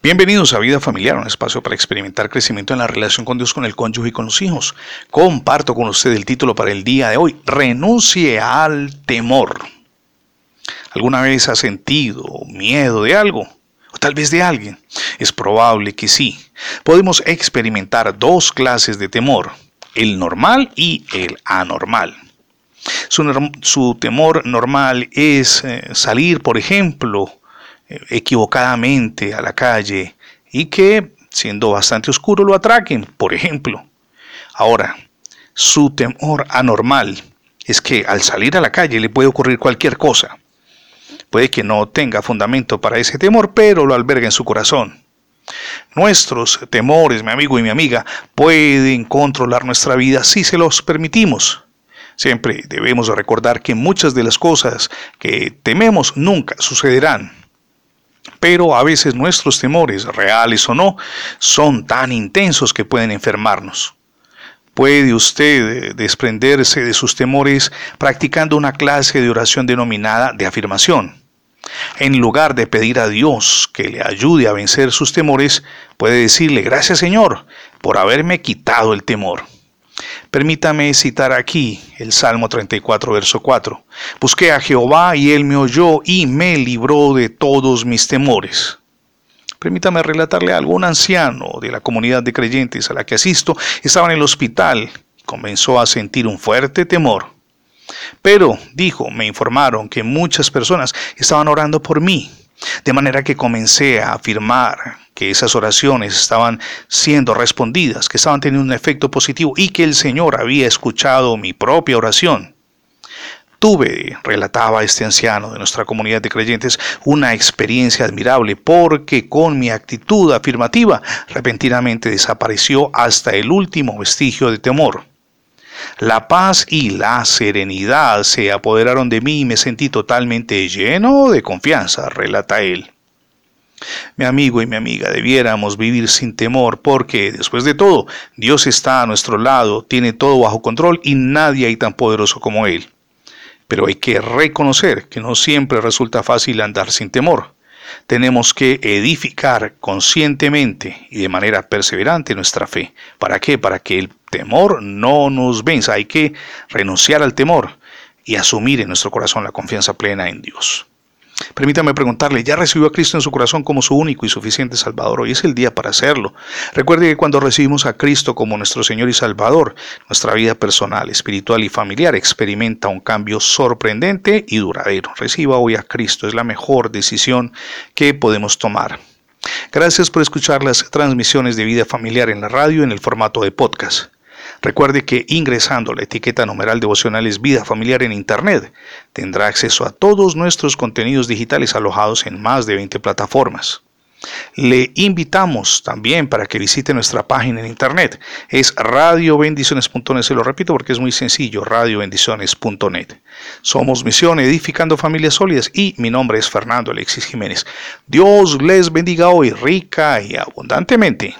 Bienvenidos a Vida Familiar, un espacio para experimentar crecimiento en la relación con Dios, con el cónyuge y con los hijos. Comparto con usted el título para el día de hoy, Renuncie al temor. ¿Alguna vez ha sentido miedo de algo? O tal vez de alguien. Es probable que sí. Podemos experimentar dos clases de temor, el normal y el anormal. Su, temor normal es eh, salir, por ejemplo, equivocadamente a la calle y que, siendo bastante oscuro, lo atraquen, por ejemplo. Ahora, su temor anormal es que al salir a la calle le puede ocurrir cualquier cosa. Puede que no tenga fundamento para ese temor, pero lo alberga en su corazón. Nuestros temores, mi amigo y mi amiga, pueden controlar nuestra vida si se los permitimos. Siempre debemos recordar que muchas de las cosas que tememos nunca sucederán. Pero a veces nuestros temores, reales o no, son tan intensos que pueden enfermarnos. Puede usted desprenderse de sus temores practicando una clase de oración denominada de afirmación. En lugar de pedir a Dios que le ayude a vencer sus temores, puede decirle, gracias Señor por haberme quitado el temor. Permítame citar aquí el Salmo 34, verso 4. Busqué a Jehová y él me oyó y me libró de todos mis temores. Permítame relatarle algo. Un anciano de la comunidad de creyentes a la que asisto estaba en el hospital y comenzó a sentir un fuerte temor. Pero, dijo, me informaron que muchas personas estaban orando por mí de manera que comencé a afirmar que esas oraciones estaban siendo respondidas, que estaban teniendo un efecto positivo y que el Señor había escuchado mi propia oración. Tuve, relataba este anciano de nuestra comunidad de creyentes, una experiencia admirable porque con mi actitud afirmativa repentinamente desapareció hasta el último vestigio de temor. La paz y la serenidad se apoderaron de mí y me sentí totalmente lleno de confianza, relata él. Mi amigo y mi amiga, debiéramos vivir sin temor porque, después de todo, Dios está a nuestro lado, tiene todo bajo control y nadie hay tan poderoso como Él. Pero hay que reconocer que no siempre resulta fácil andar sin temor tenemos que edificar conscientemente y de manera perseverante nuestra fe. ¿Para qué? Para que el temor no nos venza. Hay que renunciar al temor y asumir en nuestro corazón la confianza plena en Dios. Permítame preguntarle, ¿ya recibió a Cristo en su corazón como su único y suficiente Salvador? Hoy es el día para hacerlo. Recuerde que cuando recibimos a Cristo como nuestro Señor y Salvador, nuestra vida personal, espiritual y familiar experimenta un cambio sorprendente y duradero. Reciba hoy a Cristo, es la mejor decisión que podemos tomar. Gracias por escuchar las transmisiones de vida familiar en la radio en el formato de podcast. Recuerde que ingresando la etiqueta numeral devocionales Vida Familiar en Internet tendrá acceso a todos nuestros contenidos digitales alojados en más de 20 plataformas. Le invitamos también para que visite nuestra página en internet. Es radiobendiciones.net, se lo repito porque es muy sencillo, radiobendiciones.net. Somos Misión Edificando Familias Sólidas y mi nombre es Fernando Alexis Jiménez. Dios les bendiga hoy rica y abundantemente.